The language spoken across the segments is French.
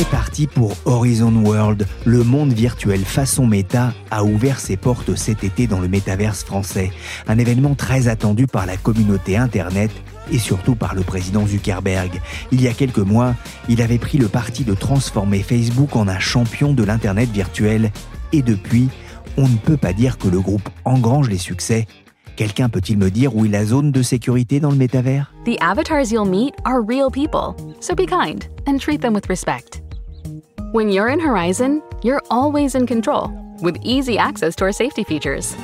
C'est parti pour Horizon World. Le monde virtuel façon méta a ouvert ses portes cet été dans le métaverse français. Un événement très attendu par la communauté Internet et surtout par le président Zuckerberg. Il y a quelques mois, il avait pris le parti de transformer Facebook en un champion de l'Internet virtuel. Et depuis, on ne peut pas dire que le groupe engrange les succès. Quelqu'un peut-il me dire où est la zone de sécurité dans le métavers? The avatars you'll meet are real people, so be kind and treat them with respect. When you're in Horizon, you're always in control with easy access to our safety features.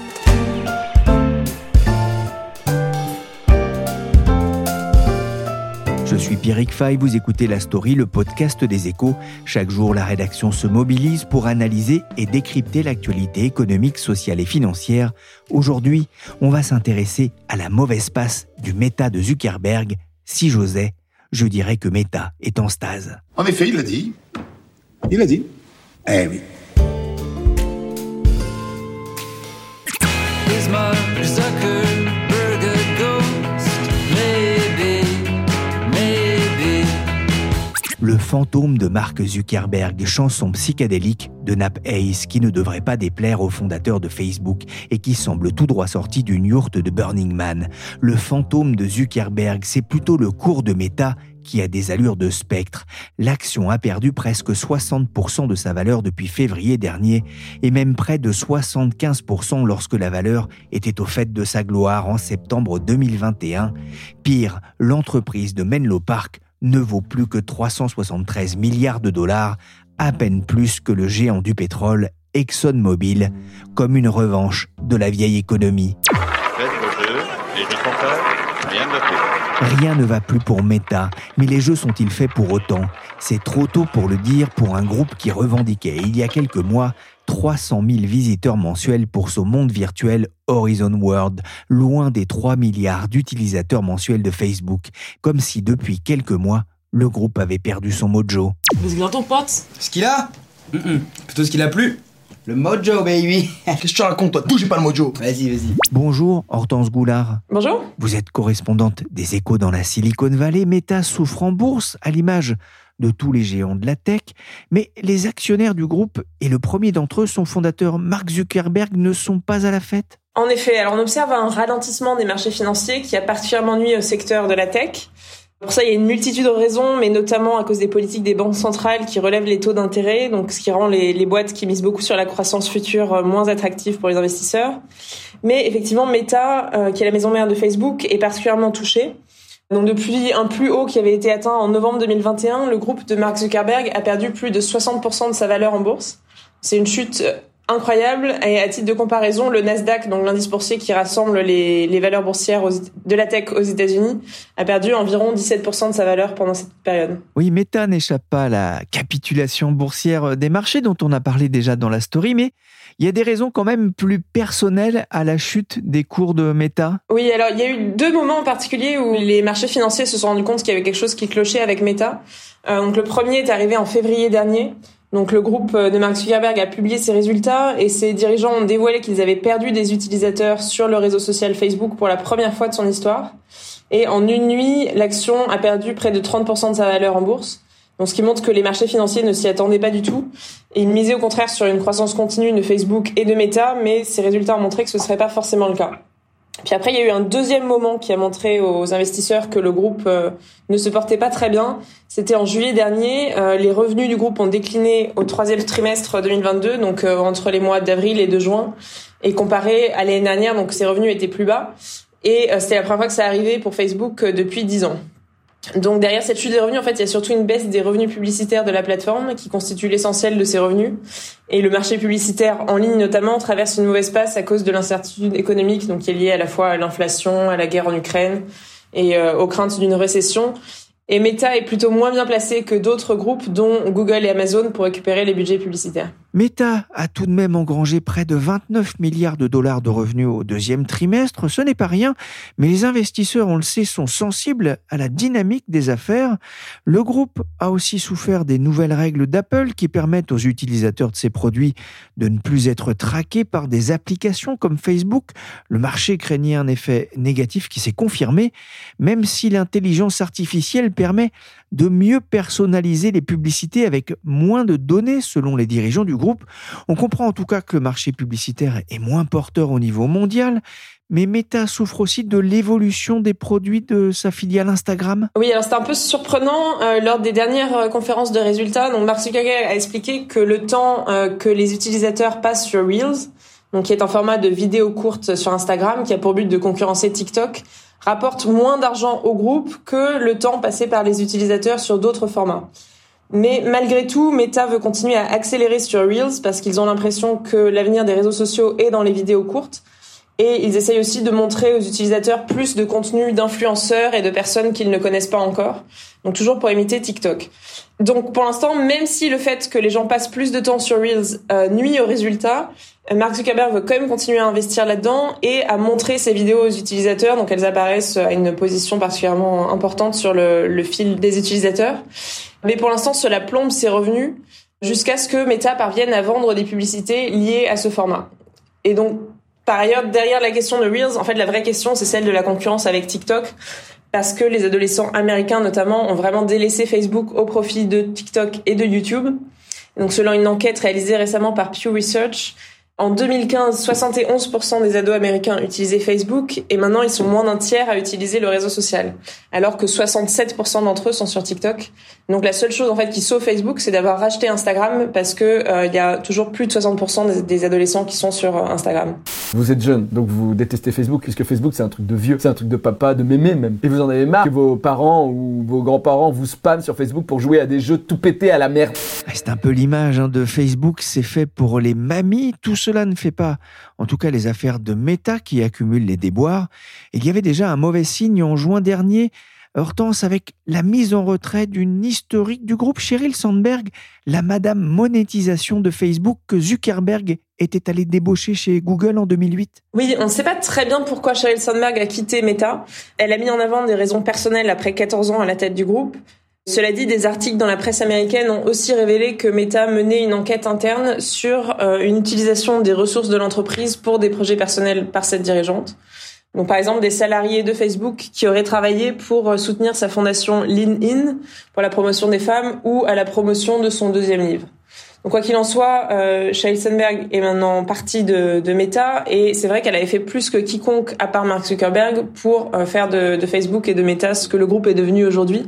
Je suis Pierrick Fay, vous écoutez La Story, le podcast des échos. Chaque jour, la rédaction se mobilise pour analyser et décrypter l'actualité économique, sociale et financière. Aujourd'hui, on va s'intéresser à la mauvaise passe du méta de Zuckerberg. Si j'osais, je dirais que Meta est en stase. En effet, il l'a dit. Il l'a dit. Eh oui. A. Le fantôme de Mark Zuckerberg, chanson psychédélique de Nap Hayes qui ne devrait pas déplaire au fondateur de Facebook et qui semble tout droit sorti d'une yourte de Burning Man. Le fantôme de Zuckerberg, c'est plutôt le cours de Meta qui a des allures de spectre. L'action a perdu presque 60% de sa valeur depuis février dernier et même près de 75% lorsque la valeur était au fait de sa gloire en septembre 2021. Pire, l'entreprise de Menlo Park ne vaut plus que 373 milliards de dollars, à peine plus que le géant du pétrole ExxonMobil, comme une revanche de la vieille économie. Rien de fait. Rien ne va plus pour Meta, mais les jeux sont-ils faits pour autant? C'est trop tôt pour le dire pour un groupe qui revendiquait il y a quelques mois 300 000 visiteurs mensuels pour ce monde virtuel Horizon World, loin des 3 milliards d'utilisateurs mensuels de Facebook, comme si depuis quelques mois, le groupe avait perdu son mojo. Que dans ton pote Ce qu'il a? Plutôt ce qu'il a plu. Le mojo, baby. Qu'est-ce que tu racontes, toi? Bougez pas le mojo. Vas-y, vas-y. Bonjour, Hortense Goulard. Bonjour. Vous êtes correspondante des échos dans la Silicon Valley. Meta souffre en bourse, à l'image de tous les géants de la tech. Mais les actionnaires du groupe, et le premier d'entre eux, son fondateur Mark Zuckerberg, ne sont pas à la fête? En effet, alors on observe un ralentissement des marchés financiers qui a particulièrement nuit au secteur de la tech. Pour ça, il y a une multitude de raisons, mais notamment à cause des politiques des banques centrales qui relèvent les taux d'intérêt, donc ce qui rend les, les boîtes qui misent beaucoup sur la croissance future euh, moins attractives pour les investisseurs. Mais effectivement, Meta, euh, qui est la maison mère de Facebook, est particulièrement touchée. Donc depuis un plus haut qui avait été atteint en novembre 2021, le groupe de Mark Zuckerberg a perdu plus de 60% de sa valeur en bourse. C'est une chute euh, incroyable. Et à titre de comparaison, le Nasdaq, donc l'indice boursier qui rassemble les, les valeurs boursières aux- de la tech aux États-Unis, a perdu environ 17% de sa valeur pendant cette période. Oui, Meta n'échappe pas à la capitulation boursière des marchés dont on a parlé déjà dans la story, mais il y a des raisons quand même plus personnelles à la chute des cours de Meta. Oui, alors il y a eu deux moments en particulier où les marchés financiers se sont rendus compte qu'il y avait quelque chose qui clochait avec Meta. Euh, donc le premier est arrivé en février dernier. Donc le groupe de Mark Zuckerberg a publié ses résultats et ses dirigeants ont dévoilé qu'ils avaient perdu des utilisateurs sur le réseau social Facebook pour la première fois de son histoire. Et en une nuit, l'action a perdu près de 30% de sa valeur en bourse. Donc, ce qui montre que les marchés financiers ne s'y attendaient pas du tout. Et ils misaient au contraire sur une croissance continue de Facebook et de Meta, mais ces résultats ont montré que ce ne serait pas forcément le cas. Puis après, il y a eu un deuxième moment qui a montré aux investisseurs que le groupe euh, ne se portait pas très bien. C'était en juillet dernier. Euh, les revenus du groupe ont décliné au troisième trimestre 2022, donc euh, entre les mois d'avril et de juin. Et comparé à l'année dernière, donc ces revenus étaient plus bas. Et c'était la première fois que ça arrivait pour Facebook depuis 10 ans. Donc derrière cette chute des revenus, en fait, il y a surtout une baisse des revenus publicitaires de la plateforme qui constitue l'essentiel de ses revenus. Et le marché publicitaire en ligne notamment traverse une mauvaise passe à cause de l'incertitude économique, donc qui est liée à la fois à l'inflation, à la guerre en Ukraine et euh, aux craintes d'une récession. Et Meta est plutôt moins bien placé que d'autres groupes, dont Google et Amazon, pour récupérer les budgets publicitaires. Meta a tout de même engrangé près de 29 milliards de dollars de revenus au deuxième trimestre. Ce n'est pas rien, mais les investisseurs, on le sait, sont sensibles à la dynamique des affaires. Le groupe a aussi souffert des nouvelles règles d'Apple qui permettent aux utilisateurs de ses produits de ne plus être traqués par des applications comme Facebook. Le marché craignait un effet négatif qui s'est confirmé, même si l'intelligence artificielle permet de mieux personnaliser les publicités avec moins de données selon les dirigeants du groupe. On comprend en tout cas que le marché publicitaire est moins porteur au niveau mondial. Mais Meta souffre aussi de l'évolution des produits de sa filiale Instagram. Oui, alors c'était un peu surprenant euh, lors des dernières euh, conférences de résultats. Donc Mark Zuckerberg a expliqué que le temps euh, que les utilisateurs passent sur Reels, donc qui est un format de vidéo courte sur Instagram, qui a pour but de concurrencer TikTok, rapporte moins d'argent au groupe que le temps passé par les utilisateurs sur d'autres formats. Mais malgré tout, Meta veut continuer à accélérer sur Reels parce qu'ils ont l'impression que l'avenir des réseaux sociaux est dans les vidéos courtes. Et ils essayent aussi de montrer aux utilisateurs plus de contenu d'influenceurs et de personnes qu'ils ne connaissent pas encore. Donc toujours pour imiter TikTok. Donc pour l'instant, même si le fait que les gens passent plus de temps sur Reels euh, nuit aux résultats, Mark Zuckerberg veut quand même continuer à investir là-dedans et à montrer ses vidéos aux utilisateurs. Donc elles apparaissent à une position particulièrement importante sur le, le fil des utilisateurs. Mais pour l'instant, cela plombe ses revenus jusqu'à ce que Meta parvienne à vendre des publicités liées à ce format. Et donc, par ailleurs, derrière la question de Reels, en fait, la vraie question, c'est celle de la concurrence avec TikTok. Parce que les adolescents américains, notamment, ont vraiment délaissé Facebook au profit de TikTok et de YouTube. Donc, selon une enquête réalisée récemment par Pew Research, en 2015, 71% des ados américains utilisaient Facebook et maintenant ils sont moins d'un tiers à utiliser le réseau social, alors que 67% d'entre eux sont sur TikTok. Donc la seule chose en fait qui sauve Facebook, c'est d'avoir racheté Instagram parce que euh, il y a toujours plus de 60% des, des, adolescents qui sont sur euh, Instagram. Vous êtes jeune, donc vous détestez Facebook puisque Facebook c'est un truc de vieux, c'est un truc de papa, de mémé même. Et vous en avez marre que vos parents ou vos grands-parents vous spamment sur Facebook pour jouer à des jeux tout pétés à la merde. C'est un peu l'image hein, de Facebook, c'est fait pour les mamies, tout cela ne fait pas, en tout cas les affaires de Meta qui accumulent les déboires. Il y avait déjà un mauvais signe en juin dernier, Hortense avec la mise en retrait d'une historique du groupe Sheryl Sandberg, la madame monétisation de Facebook que Zuckerberg était allé débaucher chez Google en 2008 Oui, on ne sait pas très bien pourquoi Sheryl Sandberg a quitté Meta. Elle a mis en avant des raisons personnelles après 14 ans à la tête du groupe. Cela dit, des articles dans la presse américaine ont aussi révélé que Meta menait une enquête interne sur euh, une utilisation des ressources de l'entreprise pour des projets personnels par cette dirigeante. Donc, par exemple, des salariés de Facebook qui auraient travaillé pour euh, soutenir sa fondation Lean In pour la promotion des femmes ou à la promotion de son deuxième livre. Donc, quoi qu'il en soit, euh, Sandberg est maintenant partie de, Meta et c'est vrai qu'elle avait fait plus que quiconque à part Mark Zuckerberg pour euh, faire de, de Facebook et de Meta ce que le groupe est devenu aujourd'hui.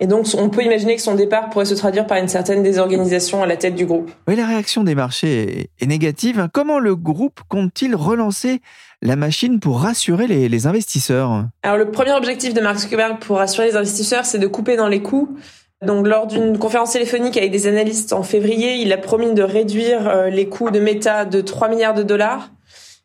Et donc, on peut imaginer que son départ pourrait se traduire par une certaine désorganisation à la tête du groupe. Oui, la réaction des marchés est négative. Comment le groupe compte-t-il relancer la machine pour rassurer les, les, investisseurs? Alors, le premier objectif de Mark Zuckerberg pour rassurer les investisseurs, c'est de couper dans les coûts. Donc, lors d'une conférence téléphonique avec des analystes en février, il a promis de réduire euh, les coûts de Meta de 3 milliards de dollars.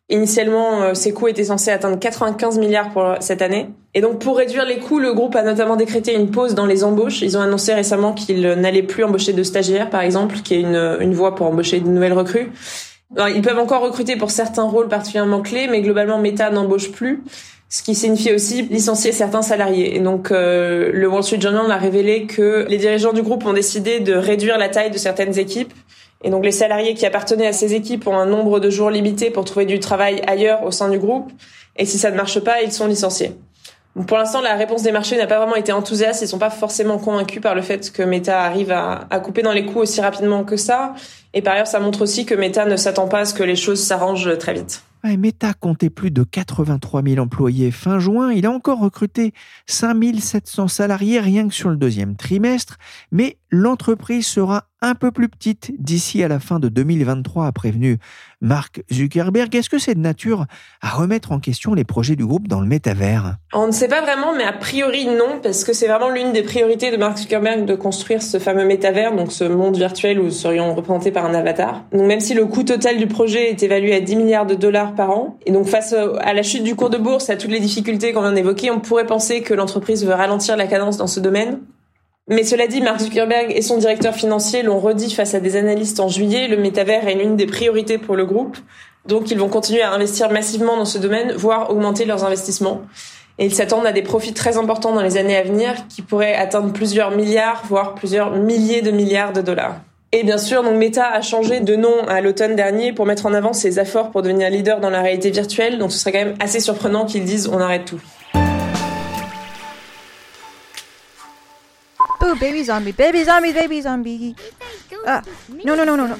Initialement, euh, ces coûts étaient censés atteindre 95 milliards pour cette année. Et donc, pour réduire les coûts, le groupe a notamment décrété une pause dans les embauches. Ils ont annoncé récemment qu'ils n'allaient plus embaucher de stagiaires, par exemple, qui est une, une voie pour embaucher de nouvelles recrues. Ils peuvent encore recruter pour certains rôles particulièrement clés, mais globalement, Meta n'embauche plus, ce qui signifie aussi licencier certains salariés. Et donc, euh, le Wall Street Journal a révélé que les dirigeants du groupe ont décidé de réduire la taille de certaines équipes et donc les salariés qui appartenaient à ces équipes ont un nombre de jours limité pour trouver du travail ailleurs au sein du groupe. Et si ça ne marche pas, ils sont licenciés. Pour l'instant, la réponse des marchés n'a pas vraiment été enthousiaste. Ils sont pas forcément convaincus par le fait que Meta arrive à, couper dans les coûts aussi rapidement que ça. Et par ailleurs, ça montre aussi que Meta ne s'attend pas à ce que les choses s'arrangent très vite. Meta comptait plus de 83 000 employés fin juin. Il a encore recruté 5 700 salariés rien que sur le deuxième trimestre. Mais l'entreprise sera un peu plus petite d'ici à la fin de 2023, a prévenu Mark Zuckerberg. Est-ce que c'est de nature à remettre en question les projets du groupe dans le métavers? On ne sait pas vraiment, mais a priori non, parce que c'est vraiment l'une des priorités de Mark Zuckerberg de construire ce fameux métavers, donc ce monde virtuel où nous serions représentés par un avatar. Donc même si le coût total du projet est évalué à 10 milliards de dollars par an, et donc face à la chute du cours de bourse, à toutes les difficultés qu'on vient d'évoquer, on pourrait penser que l'entreprise veut ralentir la cadence dans ce domaine. Mais cela dit, Mark Zuckerberg et son directeur financier l'ont redit face à des analystes en juillet, le métavers est l'une des priorités pour le groupe. Donc ils vont continuer à investir massivement dans ce domaine, voire augmenter leurs investissements. Et ils s'attendent à des profits très importants dans les années à venir qui pourraient atteindre plusieurs milliards, voire plusieurs milliers de milliards de dollars. Et bien sûr, donc Meta a changé de nom à l'automne dernier pour mettre en avant ses efforts pour devenir leader dans la réalité virtuelle. Donc ce serait quand même assez surprenant qu'ils disent on arrête tout. Baby zombie, baby zombie, baby zombie. Ah, no, no, no, no, no.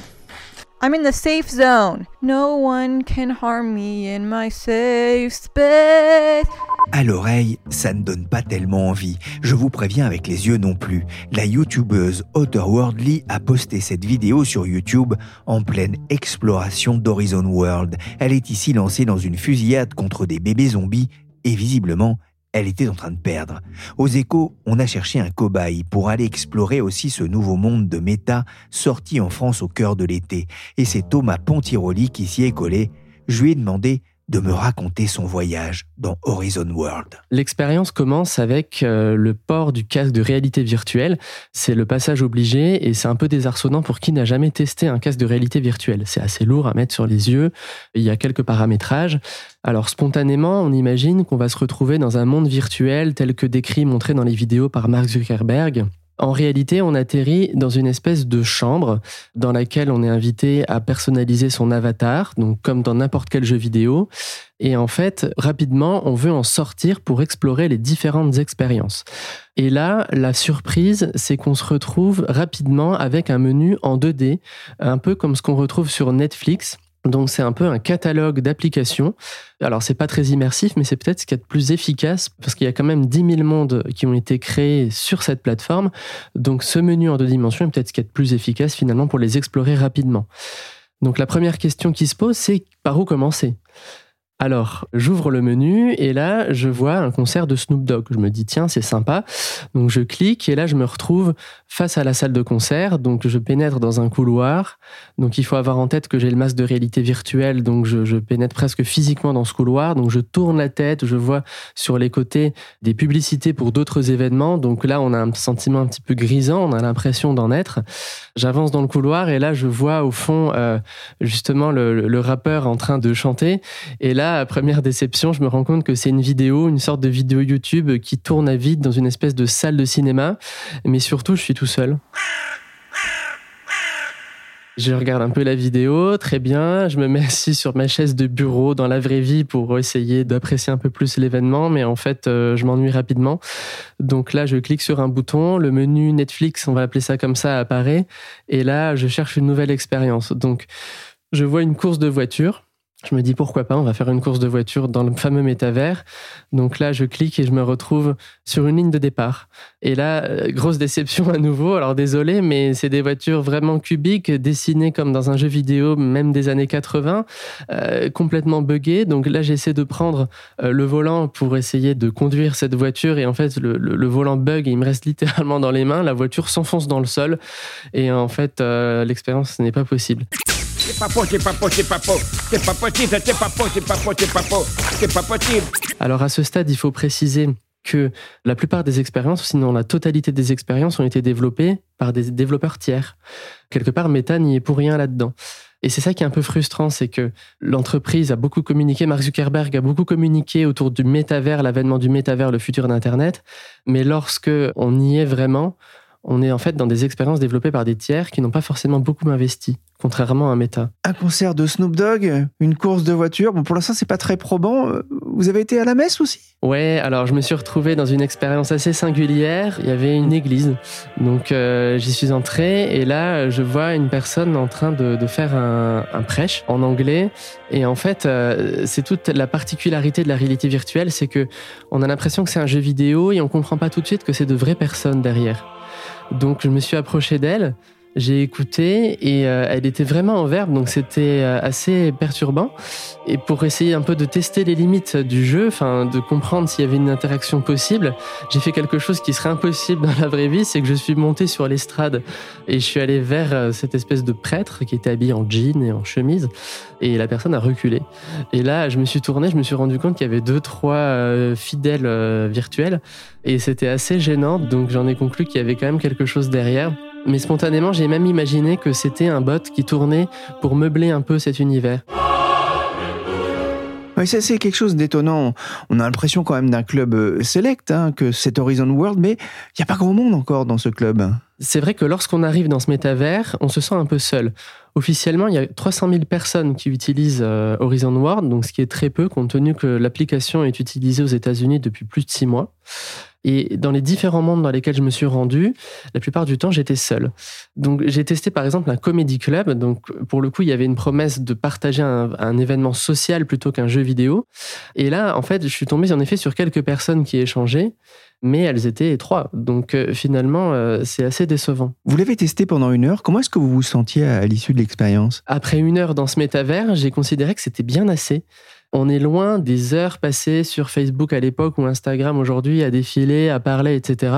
I'm in the safe zone. No one can harm me in my safe space. À l'oreille, ça ne donne pas tellement envie. Je vous préviens avec les yeux non plus. La youtubeuse Otherworldly a posté cette vidéo sur YouTube en pleine exploration d'Horizon World. Elle est ici lancée dans une fusillade contre des bébés zombies et visiblement, elle était en train de perdre. Aux échos, on a cherché un cobaye pour aller explorer aussi ce nouveau monde de méta sorti en France au cœur de l'été. Et c'est Thomas Pontiroli qui s'y est collé. Je lui ai demandé de me raconter son voyage dans Horizon World. L'expérience commence avec euh, le port du casque de réalité virtuelle. C'est le passage obligé et c'est un peu désarçonnant pour qui n'a jamais testé un casque de réalité virtuelle. C'est assez lourd à mettre sur les yeux. Il y a quelques paramétrages. Alors spontanément, on imagine qu'on va se retrouver dans un monde virtuel tel que décrit, montré dans les vidéos par Mark Zuckerberg. En réalité, on atterrit dans une espèce de chambre dans laquelle on est invité à personnaliser son avatar, donc comme dans n'importe quel jeu vidéo. Et en fait, rapidement, on veut en sortir pour explorer les différentes expériences. Et là, la surprise, c'est qu'on se retrouve rapidement avec un menu en 2D, un peu comme ce qu'on retrouve sur Netflix. Donc c'est un peu un catalogue d'applications. Alors c'est pas très immersif, mais c'est peut-être ce qui est le plus efficace parce qu'il y a quand même 10 000 mondes qui ont été créés sur cette plateforme. Donc ce menu en deux dimensions est peut-être ce qui est le plus efficace finalement pour les explorer rapidement. Donc la première question qui se pose, c'est par où commencer? Alors, j'ouvre le menu et là, je vois un concert de Snoop Dogg. Je me dis, tiens, c'est sympa. Donc, je clique et là, je me retrouve face à la salle de concert. Donc, je pénètre dans un couloir. Donc, il faut avoir en tête que j'ai le masque de réalité virtuelle. Donc, je, pénètre presque physiquement dans ce couloir. Donc, je tourne la tête. Je vois sur les côtés des publicités pour d'autres événements. Donc, là, on a un sentiment un petit peu grisant. On a l'impression d'en être. J'avance dans le couloir et là, je vois au fond, euh, justement, le, le rappeur en train de chanter. Et là, première déception, je me rends compte que c'est une vidéo, une sorte de vidéo YouTube qui tourne à vide dans une espèce de salle de cinéma. Mais surtout, je suis tout seul. Je regarde un peu la vidéo, très bien. Je me mets assis sur ma chaise de bureau dans la vraie vie pour essayer d'apprécier un peu plus l'événement, mais en fait, euh, je m'ennuie rapidement. Donc là, je clique sur un bouton, le menu Netflix, on va appeler ça comme ça, apparaît. Et là, je cherche une nouvelle expérience. Donc, je vois une course de voiture. Je me dis pourquoi pas, on va faire une course de voiture dans le fameux métavers. Donc là, je clique et je me retrouve sur une ligne de départ. Et là, euh, grosse déception à nouveau. Alors désolé, mais c'est des voitures vraiment cubiques, dessinées comme dans un jeu vidéo, même des années 80, euh, complètement buggées. Donc là, j'essaie de prendre euh, le volant pour essayer de conduire cette voiture. Et en fait, le, volant bug il me reste littéralement dans les mains. La voiture s'enfonce dans le sol. Et en fait, l'expérience n'est pas possible. Alors à ce stade, il faut préciser que la plupart des expériences, sinon la totalité des expériences, ont été développées par des développeurs tiers. Quelque part, Meta n'y est pour rien là-dedans. Et c'est ça qui est un peu frustrant, c'est que l'entreprise a beaucoup communiqué, Mark Zuckerberg a beaucoup communiqué autour du métavers, l'avènement du métavers, le futur d'Internet. Mais lorsque on y est vraiment, On est en fait dans des expériences développées par des tiers qui n'ont pas forcément beaucoup investi, contrairement à Meta. Un concert de Snoop Dogg, une course de voiture. Bon, pour l'instant, c'est pas très probant. Euh, Vous avez été à la messe aussi? Ouais, alors je me suis retrouvé dans une expérience assez singulière. Il y avait une église, donc euh, j'y suis entré et là je vois une personne en train de, de faire un, un prêche en anglais. Et en fait, euh, c'est toute la particularité de la réalité virtuelle, c'est que on a l'impression que c'est un jeu vidéo et on comprend pas tout de suite que c'est de vraies personnes derrière. Donc je me suis approché d'elle. J'ai écouté et euh, elle était vraiment en verbe, donc c'était euh, assez perturbant. Et pour essayer un peu de tester les limites du jeu, enfin de comprendre s'il y avait une interaction possible, j'ai fait quelque chose qui serait impossible dans la vraie vie, c'est que je suis monté sur l'estrade et je suis allé vers euh, cette espèce de prêtre qui était habillé en jean et en chemise, et la personne a reculé. Et là, je me suis tourné, je me suis rendu compte qu'il y avait deux, trois euh, fidèles euh, virtuels, et c'était assez gênant, donc j'en ai conclu qu'il y avait quand même quelque chose derrière. Mais spontanément, j'ai même imaginé que c'était un bot qui tournait pour meubler un peu cet univers. Oui, ça c'est quelque chose d'étonnant. On a l'impression quand même d'un club euh, select, hein, que c'est Horizon World, mais il n'y a pas grand monde encore dans ce club. C'est vrai que lorsqu'on arrive dans ce métavers, on se sent un peu seul. Officiellement, il y a 300 000 personnes qui utilisent euh, Horizon World, donc ce qui est très peu compte tenu que l'application est utilisée aux États-Unis depuis plus de six mois. Et dans les différents mondes dans lesquels je me suis rendu, la plupart du temps, j'étais seul. Donc, j'ai testé par exemple un comedy club. Donc, pour le coup, il y avait une promesse de partager un, un événement social plutôt qu'un jeu vidéo. Et là, en fait, je suis tombé en effet sur quelques personnes qui échangeaient, mais elles étaient trois. Donc, euh, finalement, euh, c'est assez décevant. Vous l'avez testé pendant une heure. Comment est-ce que vous vous sentiez à l'issue de l'expérience? Après une heure dans ce métavers, j'ai considéré que c'était bien assez. On est loin des heures passées sur Facebook à l'époque ou Instagram aujourd'hui à défiler, à parler, etc.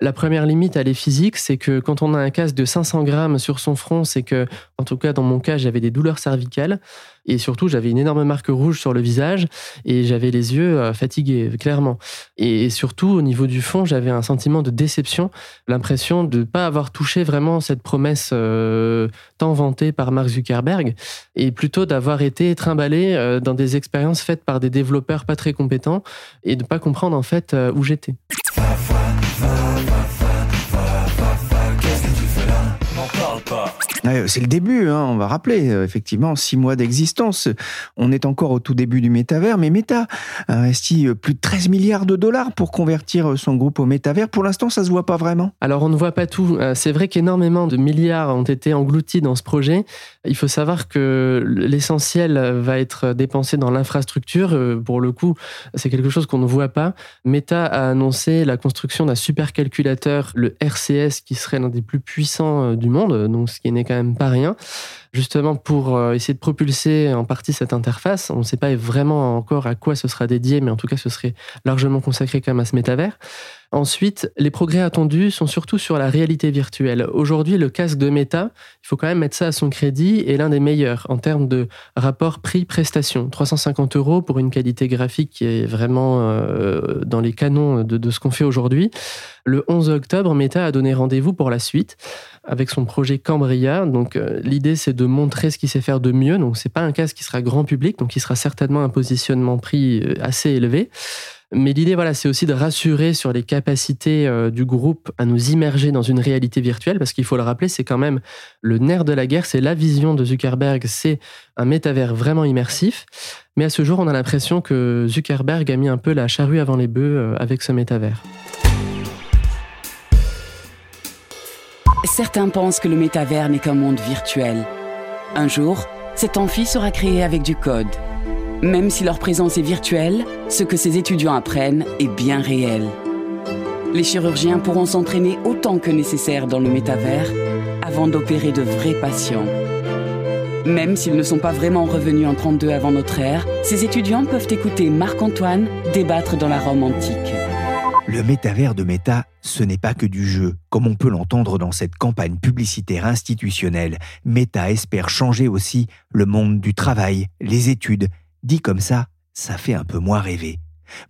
La première limite, elle est physique, c'est que quand on a un casque de 500 grammes sur son front, c'est que, en tout cas dans mon cas, j'avais des douleurs cervicales et surtout j'avais une énorme marque rouge sur le visage et j'avais les yeux euh, fatigués, clairement. Et surtout au niveau du fond, j'avais un sentiment de déception, l'impression de ne pas avoir touché vraiment cette promesse euh, tant vantée par Mark Zuckerberg et plutôt d'avoir été trimballé euh, dans des expériences faites par des développeurs pas très compétents et de pas comprendre en fait où j'étais. C'est le début, hein, on va rappeler, euh, effectivement, six mois d'existence. On est encore au tout début du métavers, mais Meta a investi euh, plus de 13 milliards de dollars pour convertir euh, son groupe au métavers. Pour l'instant, ça se voit pas vraiment. Alors on ne voit pas tout. C'est vrai qu'énormément de milliards ont été engloutis dans ce projet. Il faut savoir que l'essentiel va être dépensé dans l'infrastructure. Pour le coup, c'est quelque chose qu'on ne voit pas. Meta a annoncé la construction d'un supercalculateur, le RCS, qui serait l'un des plus puissants du monde, donc ce qui n'est quand même pas rien. Justement pour euh, essayer de propulser en partie cette interface, on ne sait pas vraiment encore à quoi ce sera dédié, mais en tout cas ce serait largement consacré quand même à ce métavers. Ensuite, les progrès attendus sont surtout sur la réalité virtuelle. Aujourd'hui, le casque de Meta, il faut quand même mettre ça à son crédit, est l'un des meilleurs en termes de rapport prix-prestation. 350 euros pour une qualité graphique qui est vraiment euh, dans les canons de, ce qu'on fait aujourd'hui. Le 11 octobre, Meta a donné rendez-vous pour la suite avec son projet Cambria. Donc, euh, l'idée, c'est de montrer ce qu'il sait faire de mieux. Donc, c'est pas un casque qui sera grand public, donc il sera certainement un positionnement prix euh, assez élevé. Mais l'idée, voilà, c'est aussi de rassurer sur les capacités euh, du groupe à nous immerger dans une réalité virtuelle, parce qu'il faut le rappeler, c'est quand même le nerf de la guerre, c'est la vision de Zuckerberg, c'est un métavers vraiment immersif. Mais à ce jour, on a l'impression que Zuckerberg a mis un peu la charrue avant les bœufs euh, avec ce métavers. Certains pensent que le métavers n'est qu'un monde virtuel. Un jour, cet amphi sera créé avec du code. Même si leur présence est virtuelle, ce que ces étudiants apprennent est bien réel. Les chirurgiens pourront s'entraîner autant que nécessaire dans le métavers avant d'opérer de vrais patients. Même s'ils ne sont pas vraiment revenus en 32 avant notre ère, ces étudiants peuvent écouter Marc-Antoine débattre dans la Rome antique. Le métavers de Meta, ce n'est pas que du jeu. Comme on peut l'entendre dans cette campagne publicitaire institutionnelle, Meta espère changer aussi le monde du travail, les études. Dit comme ça, ça fait un peu moins rêver.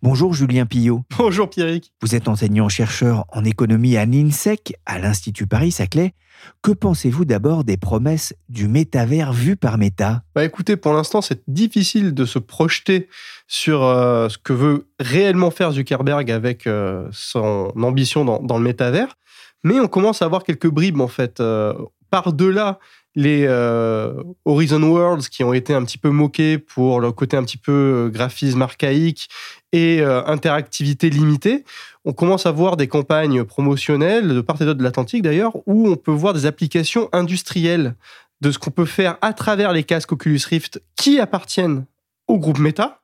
Bonjour Julien Pillot. Bonjour Pierrick. Vous êtes enseignant-chercheur en économie à l'INSEC, à l'Institut Paris-Saclay. Que pensez-vous d'abord des promesses du métavers vu par Meta? Bah écoutez, pour l'instant, c'est difficile de se projeter sur euh, ce que veut réellement faire Zuckerberg avec euh, son ambition dans, dans le métavers. Mais on commence à avoir quelques bribes en fait. Euh, Par-delà les euh, Horizon Worlds qui ont été un petit peu moqués pour leur côté un petit peu euh, graphisme archaïque et euh, interactivité limitée, on commence à voir des campagnes promotionnelles de part et d'autre de l'Atlantique d'ailleurs, où on peut voir des applications industrielles de ce qu'on peut faire à travers les casques Oculus Rift qui appartiennent au groupe Meta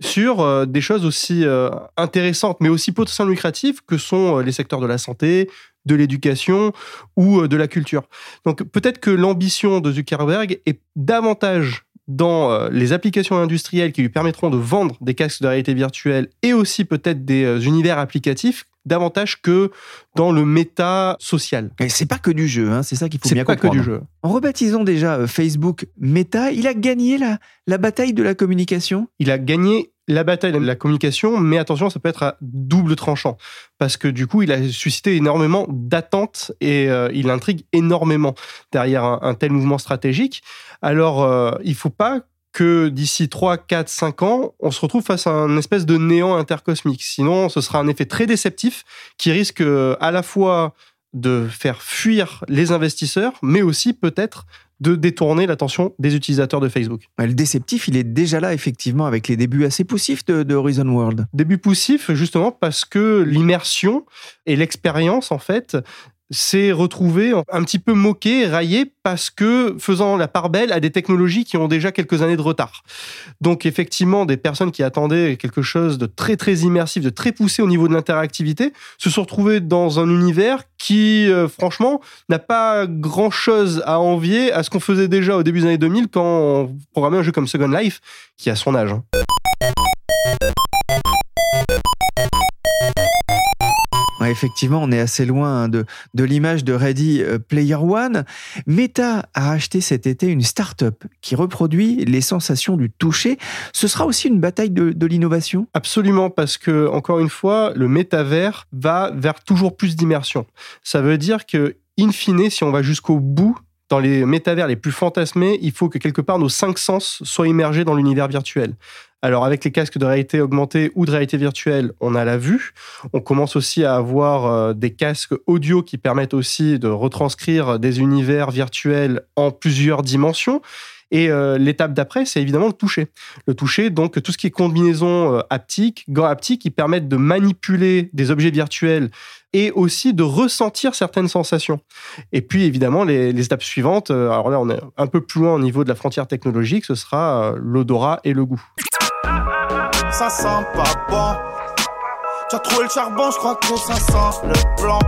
sur euh, des choses aussi euh, intéressantes, mais aussi potentiellement lucratives que sont euh, les secteurs de la santé, de l'éducation ou de la culture. Donc peut-être que l'ambition de Zuckerberg est davantage dans les applications industrielles qui lui permettront de vendre des casques de réalité virtuelle et aussi peut-être des univers applicatifs davantage que dans le méta social. Et c'est pas que du jeu, hein, c'est ça qu'il faut bien pas que comprendre. du jeu. En rebaptisant déjà euh, Facebook Meta, il a gagné la, la bataille de la communication? Il a gagné la bataille de la communication, mais attention, ça peut être à double tranchant. Parce que du coup, il a suscité énormément d'attentes et euh, il intrigue énormément derrière un, un tel mouvement stratégique. Alors, euh, il faut pas que d'ici 3, 4, 5 ans, on se retrouve face à un espèce de néant intercosmique. Sinon, ce sera un effet très déceptif qui risque euh, à la fois de faire fuir les investisseurs, mais aussi peut-être de détourner l'attention des utilisateurs de Facebook. Le déceptif, il est déjà là, effectivement, avec les débuts assez poussifs de, de Horizon World. Début poussif, justement, parce que l'immersion et l'expérience, en fait, s'est retrouvée un petit peu moquée, raillée, parce que faisant la part belle à des technologies qui ont déjà quelques années de retard. Donc, effectivement, des personnes qui attendaient quelque chose de très, très immersif, de très poussé au niveau de l'interactivité, se sont retrouvées dans un univers qui, euh, franchement, n'a pas grand-chose à envier à ce qu'on faisait déjà au début des années 2000 quand on programmait un jeu comme Second Life, qui a son âge. Effectivement, on est assez loin hein, de, de l'image de Ready euh, Player One. Meta a acheté cet été une start-up qui reproduit les sensations du toucher. Ce sera aussi une bataille de, de l'innovation? Absolument, parce que, encore une fois, le métavers va vers toujours plus d'immersion. Ça veut dire que, in fine, si on va jusqu'au bout, dans les métavers les plus fantasmés, il faut que quelque part nos cinq sens soient immergés dans l'univers virtuel. Alors avec les casques de réalité augmentée ou de réalité virtuelle, on a la vue. On commence aussi à avoir euh, des casques audio qui permettent aussi de retranscrire des univers virtuels en plusieurs dimensions. Et euh, l'étape d'après, c'est évidemment le toucher. Le toucher, donc tout ce qui est combinaison euh, haptique, gants haptiques qui permettent de manipuler des objets virtuels et aussi de ressentir certaines sensations. Et puis évidemment, les, les étapes suivantes, alors là on est un peu plus loin au niveau de la frontière technologique, ce sera l'odorat et le goût. Ça sent pas bon. Tu as trouvé le charbon, je crois que ça sent le blanc.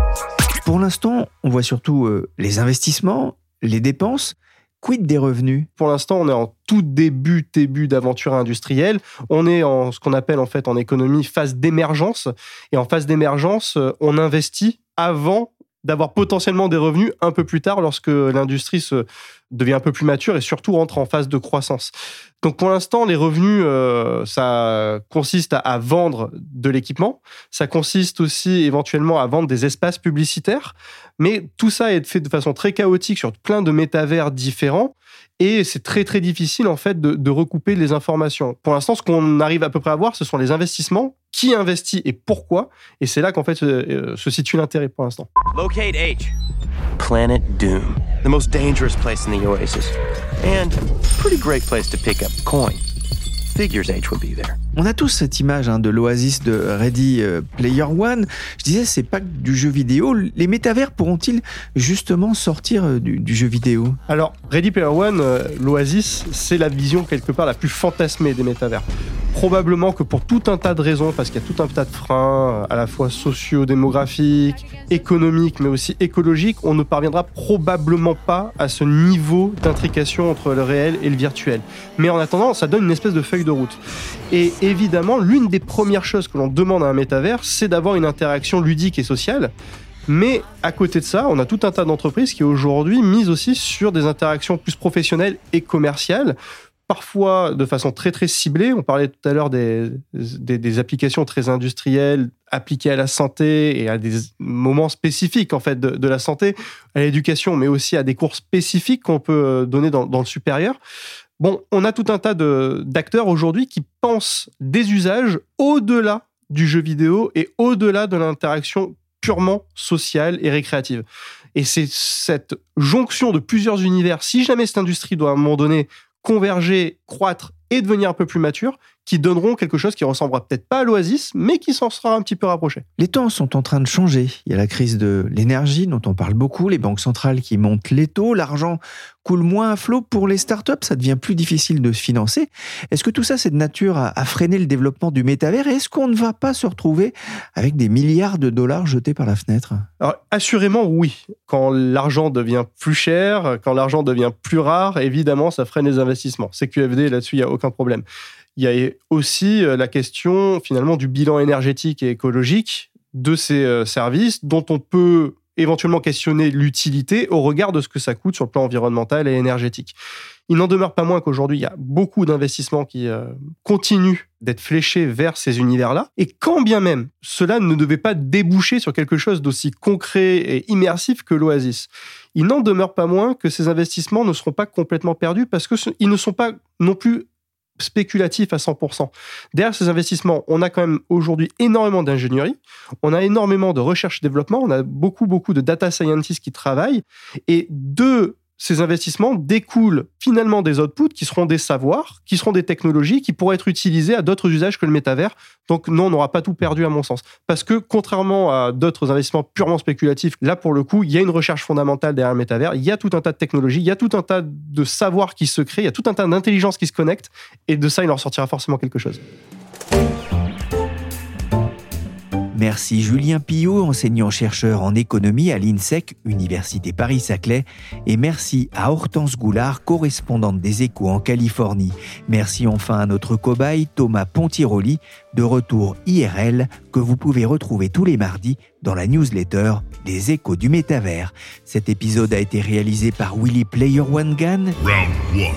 Pour l'instant, on voit surtout euh, les investissements, les dépenses. Quid des revenus? Pour l'instant, on est en tout début, début d'aventure industrielle. On est en ce qu'on appelle en fait en économie phase d'émergence. Et en phase d'émergence, euh, on investit avant d'avoir potentiellement des revenus un peu plus tard lorsque l'industrie se devient un peu plus mature et surtout rentre en phase de croissance. Donc pour l'instant, les revenus, euh, ça consiste à, à vendre de l'équipement, ça consiste aussi éventuellement à vendre des espaces publicitaires, mais tout ça est fait de façon très chaotique sur plein de métavers différents et c'est très très difficile en fait de, de recouper les informations. Pour l'instant, ce qu'on arrive à peu près à voir, ce sont les investissements, qui investit et pourquoi, et c'est là qu'en fait euh, se situe l'intérêt pour l'instant. Locate H. Planet Doom. The most dangerous place in the Oasis. And pretty great place to pick up coin. Figures H would be there. On a tous cette image hein, de l'oasis de Ready euh, Player One. Je disais, c'est pas du jeu vidéo. Les métavers pourront-ils justement sortir euh, du, jeu vidéo? Alors, Ready Player One, euh, l'Oasis, c'est la vision quelque part la plus fantasmée des métavers. Probablement que pour tout un tas de raisons, parce qu'il y a tout un tas de freins, à la fois socio-démographiques, économiques, mais aussi écologiques, on ne parviendra probablement pas à ce niveau d'intrication entre le réel et le virtuel. Mais en attendant, ça donne une espèce de feuille de route. Évidemment, l'une des premières choses que l'on demande à un métavers, c'est d'avoir une interaction ludique et sociale. Mais à côté de ça, on a tout un tas d'entreprises qui aujourd'hui misent aussi sur des interactions plus professionnelles et commerciales, parfois de façon très très ciblée. On parlait tout à l'heure des, applications très industrielles appliquées à la santé et à des moments spécifiques en fait de, la santé, à l'éducation, mais aussi à des cours spécifiques qu'on peut donner dans, dans le supérieur. Bon, on a tout un tas d'acteurs aujourd'hui qui pensent des usages au-delà du jeu vidéo et au-delà de l'interaction purement sociale et récréative. Et c'est cette jonction de plusieurs univers, si jamais cette industrie doit à un moment donné converger, croître et devenir un peu plus mature, qui donneront quelque chose qui ressemblera peut-être pas à l'Oasis, mais qui s'en sera un petit peu rapproché. Les temps sont en train de changer. Il y a la crise de l'énergie dont on parle beaucoup, les banques centrales qui montent les taux, l'argent coule moins à flot pour les startups, ça devient plus difficile de se financer. Est-ce que tout ça, c'est de nature à, à freiner le développement du métavers? Et est-ce qu'on ne va pas se retrouver avec des milliards de dollars jetés par la fenêtre? Alors, assurément, oui. Quand l'argent devient plus cher, quand l'argent devient plus rare, évidemment, ça freine les investissements. CQFD, là-dessus, il n'y a aucun problème. Il y a aussi euh, la question, finalement, du bilan énergétique et écologique de ces euh, services dont on peut éventuellement questionner l'utilité au regard de ce que ça coûte sur le plan environnemental et énergétique. Il n'en demeure pas moins qu'aujourd'hui, il y a beaucoup d'investissements qui euh, continuent d'être fléchés vers ces univers-là. Et quand bien même cela ne devait pas déboucher sur quelque chose d'aussi concret et immersif que l'Oasis, il n'en demeure pas moins que ces investissements ne seront pas complètement perdus parce qu'ils ne sont pas non plus spéculatifs à 100%. Derrière ces investissements, on a quand même aujourd'hui énormément d'ingénierie, on a énormément de recherche-développement, on a beaucoup, beaucoup de data scientists qui travaillent, et de ces investissements découlent finalement des outputs qui seront des savoirs, qui seront des technologies qui pourraient être utilisées à d'autres usages que le métavers. Donc non, on n'aura pas tout perdu à mon sens. Parce que contrairement à d'autres investissements purement spéculatifs, là pour le coup, il y a une recherche fondamentale derrière le métavers, il y a tout un tas de technologies, il y a tout un tas de savoirs qui se créent, il y a tout un tas d'intelligence qui se connectent, et de ça, il en sortira forcément quelque chose. Merci Julien Pillot, enseignant-chercheur en économie à l'INSEC, Université Paris-Saclay. Et merci à Hortense Goulard, correspondante des Échos en Californie. Merci enfin à notre cobaye Thomas Pontiroli, de retour IRL, que vous pouvez retrouver tous les mardis dans la newsletter des Échos du Métavers. Cet épisode a été réalisé par Willy Player One. Round one,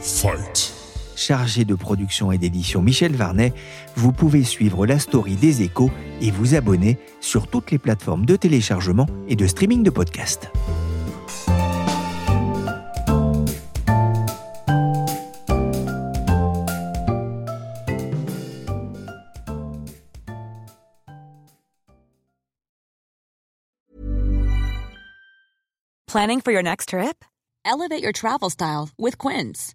fight. Chargé de production et d'édition Michel Varnet, vous pouvez suivre la story des échos et vous abonner sur toutes les plateformes de téléchargement et de streaming de podcasts. Planning for your next trip? Elevate your travel style with Quince.